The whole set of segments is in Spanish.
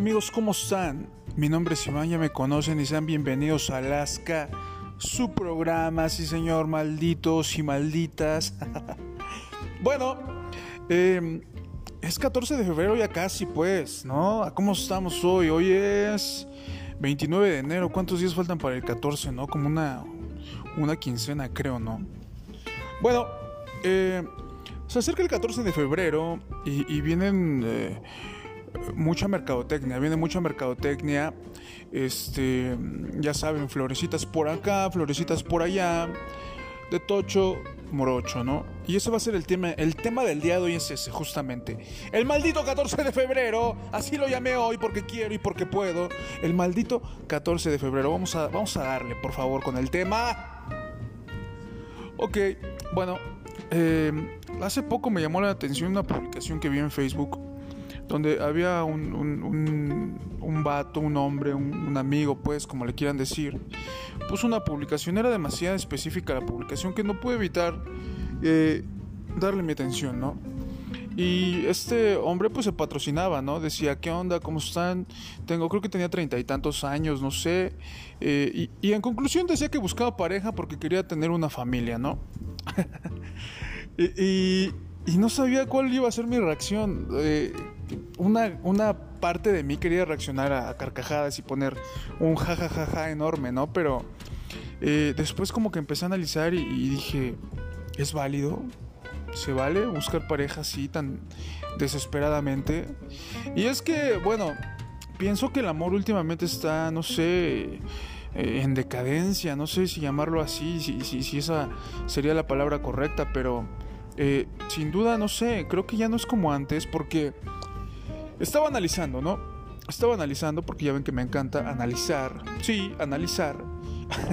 amigos, ¿cómo están? Mi nombre es Iván, ya me conocen y sean bienvenidos a Alaska, su programa, sí señor, malditos y malditas. bueno, em, es 14 de febrero ya casi pues, ¿no? ¿Cómo estamos hoy? Hoy es 29 de enero, ¿cuántos días faltan para el 14, no? Como una, una quincena creo, ¿no? Bueno, eh, se acerca el 14 de febrero y, vienen... Eh, mucha mercadotecnia, viene mucha mercadotecnia, este, ya saben, florecitas por acá, florecitas por allá, de tocho, morocho, ¿no? Y ese va a ser el tema, el tema del día de hoy es ese, justamente. El maldito 14 de febrero, así lo llamé hoy porque quiero y porque puedo. El maldito 14 de febrero, vamos a, vamos a darle, por favor, con el tema. Ok, bueno, eh, hace poco me llamó la atención una publicación que vi en Facebook donde había un, un, un, vato, un hombre, un, amigo, pues, como le quieran decir, puso una publicación, era demasiado específica la publicación que no pude evitar eh, darle mi atención, ¿no? Y este hombre pues se patrocinaba, ¿no? Decía, ¿qué onda? ¿Cómo están? Tengo, creo que tenía treinta y tantos años, no sé. Eh, y, en conclusión decía que buscaba pareja porque quería tener una familia, ¿no? y, y, no sabía cuál iba a ser mi reacción. Eh, una, una parte de mí quería reaccionar a, carcajadas y poner un jajajaja enorme, ¿no? Pero eh, después como que empecé a analizar y, dije, ¿es válido? ¿Se vale buscar pareja así tan desesperadamente? Y es que, bueno, pienso que el amor últimamente está, no sé, eh, en decadencia, no sé si llamarlo así, si, si, si esa sería la palabra correcta, pero eh, sin duda, no sé, creo que ya no es como antes porque estaba analizando, ¿no? Estaba analizando porque ya ven que me encanta analizar. Sí, analizar.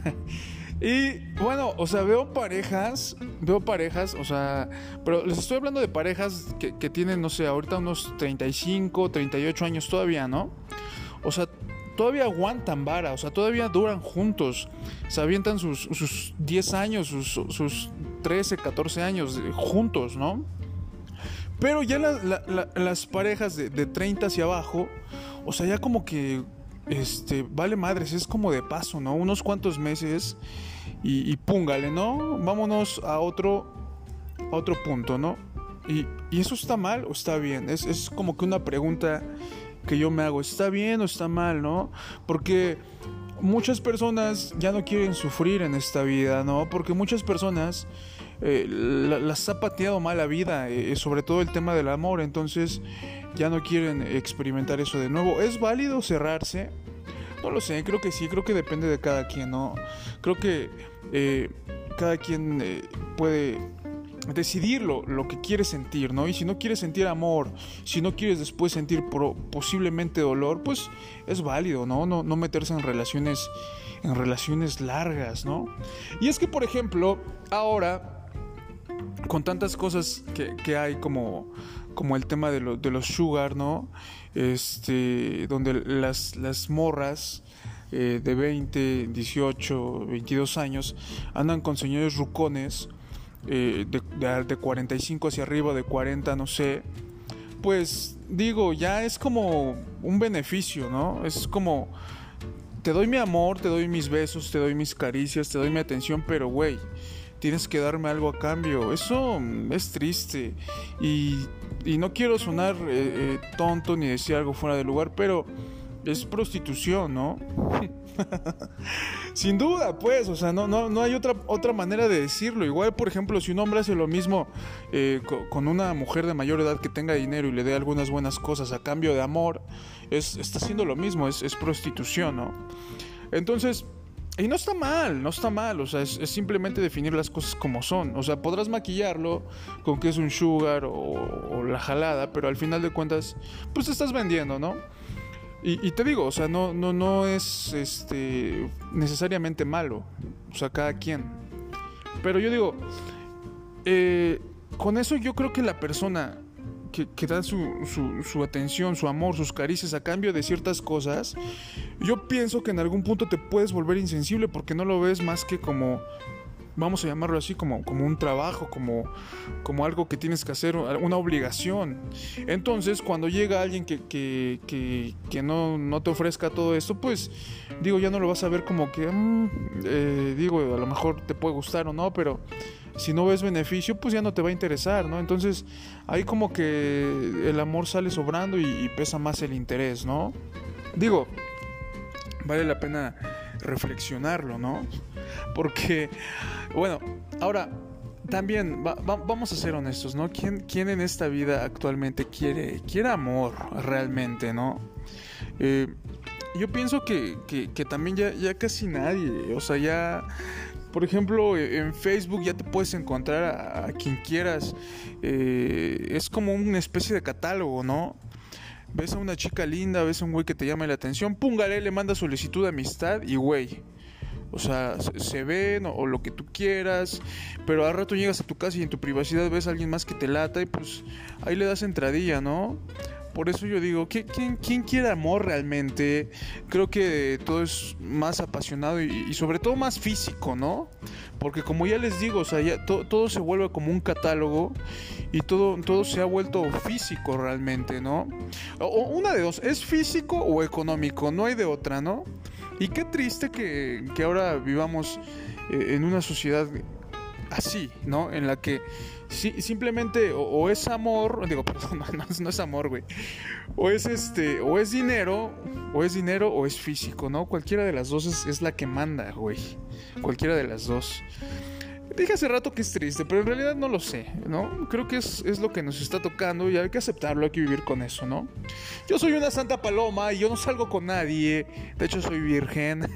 y bueno, o sea, veo parejas, veo parejas, o sea, pero les estoy hablando de parejas que, tienen, no sé, ahorita unos 35, 38 años todavía, ¿no? O sea, todavía aguantan vara, o sea, todavía duran juntos, se avientan sus, sus 10 años, sus, sus 13, 14 años juntos, ¿no? Pero ya las parejas de, de 30 hacia abajo, o sea, ya como que, este, vale madres, es como de paso, ¿no? Unos cuantos meses y, y púngale, ¿no? Vámonos a otro, a otro punto, ¿no? Y, y eso está mal o está bien, es, es como que una pregunta que yo me hago, ¿está bien o está mal, no? Porque muchas personas ya no quieren sufrir en esta vida, ¿no? Porque muchas personas eh, las ha pateado mal la vida, eh, sobre todo el tema del amor, entonces ya no quieren experimentar eso de nuevo. ¿Es válido cerrarse? No lo sé, creo que sí, creo que depende de cada quien, ¿no? Creo que eh, cada quien puede decidir lo, que quiere sentir, ¿no? Y si no quieres sentir amor, si no quieres después sentir posiblemente dolor, pues es válido, ¿no? ¿no? No meterse en relaciones, en relaciones largas, ¿no? Y es que, por ejemplo, ahora, con tantas cosas que, hay como, como el tema de, de, los sugar, ¿no? Este, donde las, las morras... Eh, de 20, 18, 22 años andan con señores rucones eh, de, de, 45 hacia arriba, de 40, no sé, pues digo, ya es como un beneficio, ¿no? Es como, te doy mi amor, te doy mis besos, te doy mis caricias, te doy mi atención, pero güey, tienes que darme algo a cambio. Eso es triste. Y, y no quiero sonar eh, eh, tonto ni decir algo fuera de lugar, pero es prostitución, ¿no? Sin duda, pues, o sea, no, no, no hay otra, otra manera de decirlo. Igual, por ejemplo, si un hombre hace lo mismo eh, con una mujer de mayor edad que tenga dinero y le dé algunas buenas cosas a cambio de amor, es, está haciendo lo mismo, es, prostitución, ¿no? Entonces, y no está mal, no está mal, o sea, es, simplemente definir las cosas como son. O sea, podrás maquillarlo con que es un sugar o, o la jalada, pero al final de cuentas, pues estás vendiendo, ¿no? Y, te digo, o sea, no, no, no es este, necesariamente malo. O sea, cada quien. Pero yo digo, eh, con eso yo creo que la persona que, que da su, su, atención, su amor, sus caricias a cambio de ciertas cosas, yo pienso que en algún punto te puedes volver insensible porque no lo ves más que como vamos a llamarlo así, como, como un trabajo, como, como algo que tienes que hacer, una obligación. Entonces, cuando llega alguien que, que, que, que no, no, te ofrezca todo esto, pues digo, ya no lo vas a ver como que, mm, eh, digo, a lo mejor te puede gustar o no, pero si no ves beneficio, pues ya no te va a interesar, ¿no? Entonces, ahí como que el amor sale sobrando y, pesa más el interés, ¿no? Digo, vale la pena reflexionarlo, ¿no? Porque, bueno, ahora, también vamos a ser honestos, ¿no? ¿Quién, ¿Quién, en esta vida actualmente quiere, quiere amor realmente, ¿no? Eh, yo pienso que, que, también ya, ya, casi nadie, o sea, ya, por ejemplo, en Facebook ya te puedes encontrar a, quien quieras, eh, es como una especie de catálogo, ¿no? Ves a una chica linda, ves a un güey que te llama la atención, púngale, le manda solicitud de amistad y güey. O sea, se, ven o, lo que tú quieras, pero al rato llegas a tu casa y en tu privacidad ves a alguien más que te lata y pues ahí le das entradilla, ¿no? Por eso yo digo, ¿quién, quién quiere amor realmente? Creo que todo es más apasionado y, sobre todo más físico, ¿no? Porque como ya les digo, o sea, ya todo se vuelve como un catálogo y todo, todo se ha vuelto físico realmente, ¿no? O, una de dos, ¿es físico o económico? No hay de otra, ¿no? Y qué triste que, que ahora vivamos eh, en una sociedad así, ¿no? En la que simplemente o, es amor, digo, perdón, no, es amor, güey. O es este, o es dinero, o es dinero o es físico, ¿no? Cualquiera de las dos es, es la que manda, güey. Cualquiera de las dos. Dije hace rato que es triste, pero en realidad no lo sé, ¿no? Creo que es, es, lo que nos está tocando y hay que aceptarlo, hay que vivir con eso, ¿no? Yo soy una santa paloma y yo no salgo con nadie. De hecho, soy virgen.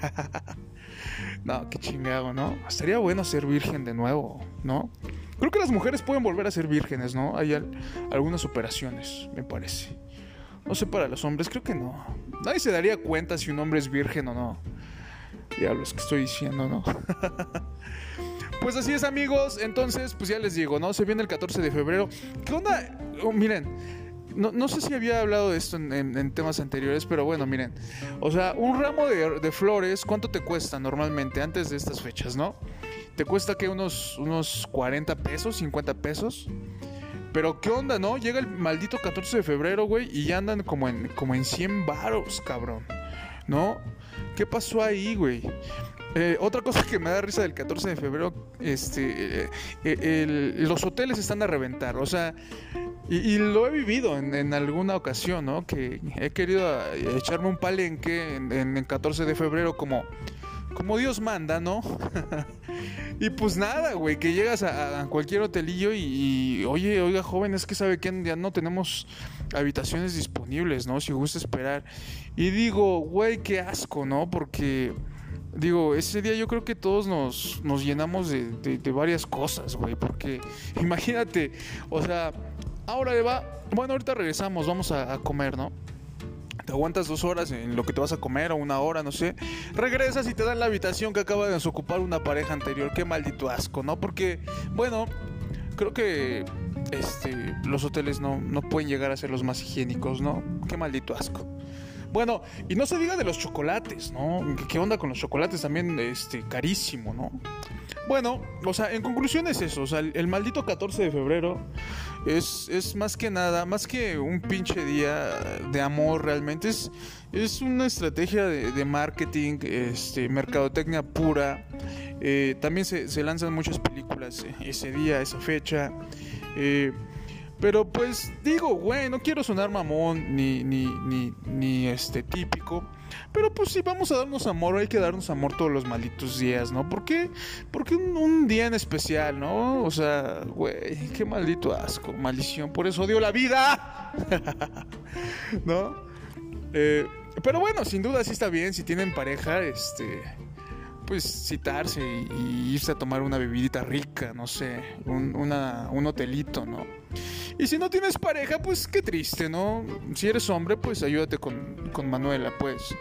no, qué chingado, ¿no? Estaría bueno ser virgen de nuevo, ¿no? Creo que las mujeres pueden volver a ser vírgenes, ¿no? Hay algunas operaciones, me parece. No sé para los hombres, creo que no. Nadie se daría cuenta si un hombre es virgen o no. Diablos, que estoy diciendo, ¿no? Pues así es, amigos. Entonces, pues ya les digo, ¿no? Se viene el 14 de febrero. ¿Qué onda? Oh, miren, no, sé si había hablado de esto en, temas anteriores, pero bueno, miren. O sea, un ramo de, flores, ¿cuánto te cuesta normalmente antes de estas fechas, no? Te cuesta que unos, unos 40 pesos, 50 pesos. Pero qué onda, ¿no? Llega el maldito 14 de febrero, güey, y ya andan como en, como en 100 varos, cabrón. ¿No? ¿Qué pasó ahí, güey? Eh, otra cosa que me da risa del 14 de febrero, este, eh, eh, los hoteles están a reventar, o sea, y, lo he vivido en, alguna ocasión, ¿no? Que he querido echarme un palenque en, en, 14 de febrero como, como Dios manda, ¿no? y pues nada, güey, que llegas a, cualquier hotelillo y, oye, oiga, joven, es que sabe que ya no tenemos habitaciones disponibles, ¿no? Si gusta esperar. Y digo, güey, qué asco, ¿no? Porque Digo, ese día yo creo que todos nos, nos llenamos de, de, varias cosas, güey. Porque imagínate, o sea, ahora va. Bueno, ahorita regresamos, vamos a, comer, ¿no? Te aguantas dos horas en lo que te vas a comer o una hora, no sé. Regresas y te dan la habitación que acaba de desocupar una pareja anterior. Qué maldito asco, ¿no? Porque, bueno, creo que este, los hoteles no, no pueden llegar a ser los más higiénicos, ¿no? Qué maldito asco. Bueno, y no se diga de los chocolates, ¿no? ¿Qué onda con los chocolates? También, este, carísimo, ¿no? Bueno, o sea, en conclusión es eso, o sea, el, maldito 14 de febrero es, es, más que nada, más que un pinche día de amor realmente, es, es una estrategia de, marketing, este, mercadotecnia pura. Eh, también se, se, lanzan muchas películas ese día, esa fecha. Eh, pero pues digo, güey, no quiero sonar mamón ni, ni, ni, ni este típico. Pero pues si vamos a darnos amor, hay que darnos amor todos los malditos días, ¿no? ¿Por qué? Porque un, día en especial, ¿no? O sea, güey, qué maldito asco, maldición, por eso odio la vida. ¿No? Eh, pero bueno, sin duda sí está bien, si tienen pareja, este pues citarse y, irse a tomar una bebidita rica, no sé, un, un hotelito, ¿no? Y si no tienes pareja, pues qué triste, ¿no? Si eres hombre, pues ayúdate con, con Manuela, pues.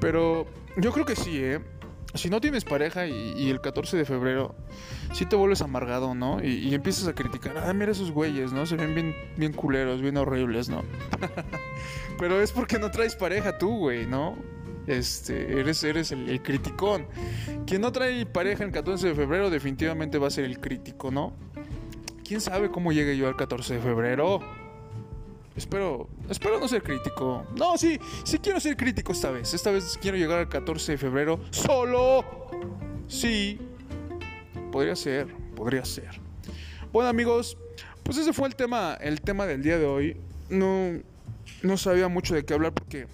Pero yo creo que sí, ¿eh? Si no tienes pareja y, el 14 de febrero, sí te vuelves amargado, ¿no? Y, empiezas a criticar, ah, mira esos güeyes, ¿no? Se ven bien, bien culeros, bien horribles, ¿no? Pero es porque no traes pareja tú, güey, ¿no? Este, eres, eres el, el criticón. Quien no trae pareja el 14 de febrero definitivamente va a ser el crítico, ¿no? ¿Quién sabe cómo llegue yo al 14 de febrero? Espero, espero no ser crítico. No, sí, sí quiero ser crítico esta vez. Esta vez quiero llegar al 14 de febrero solo. Sí, podría ser, podría ser. Bueno amigos, pues ese fue el tema, el tema del día de hoy. No, no sabía mucho de qué hablar porque,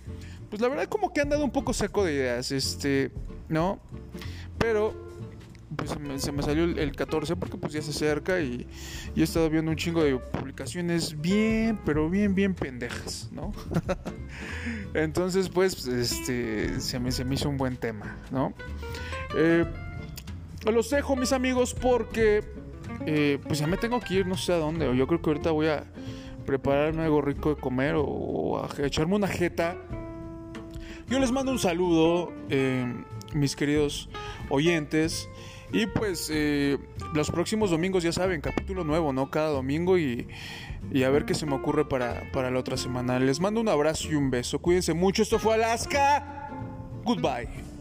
pues la verdad como que han dado un poco seco de ideas, este, ¿no? Pero pues se me, salió el, 14 porque pues ya se acerca y, y, he estado viendo un chingo de publicaciones bien, pero bien, bien pendejas, ¿no? Entonces pues este, se, me, se me hizo un buen tema, ¿no? Eh, los dejo mis amigos porque eh, pues ya me tengo que ir no sé a dónde, yo creo que ahorita voy a prepararme algo rico de comer o, a echarme una jeta. Yo les mando un saludo, eh, mis queridos oyentes. Y pues eh, los próximos domingos ya saben, capítulo nuevo, ¿no? Cada domingo y, y a ver qué se me ocurre para, para la otra semana. Les mando un abrazo y un beso. Cuídense mucho. Esto fue Alaska. Goodbye.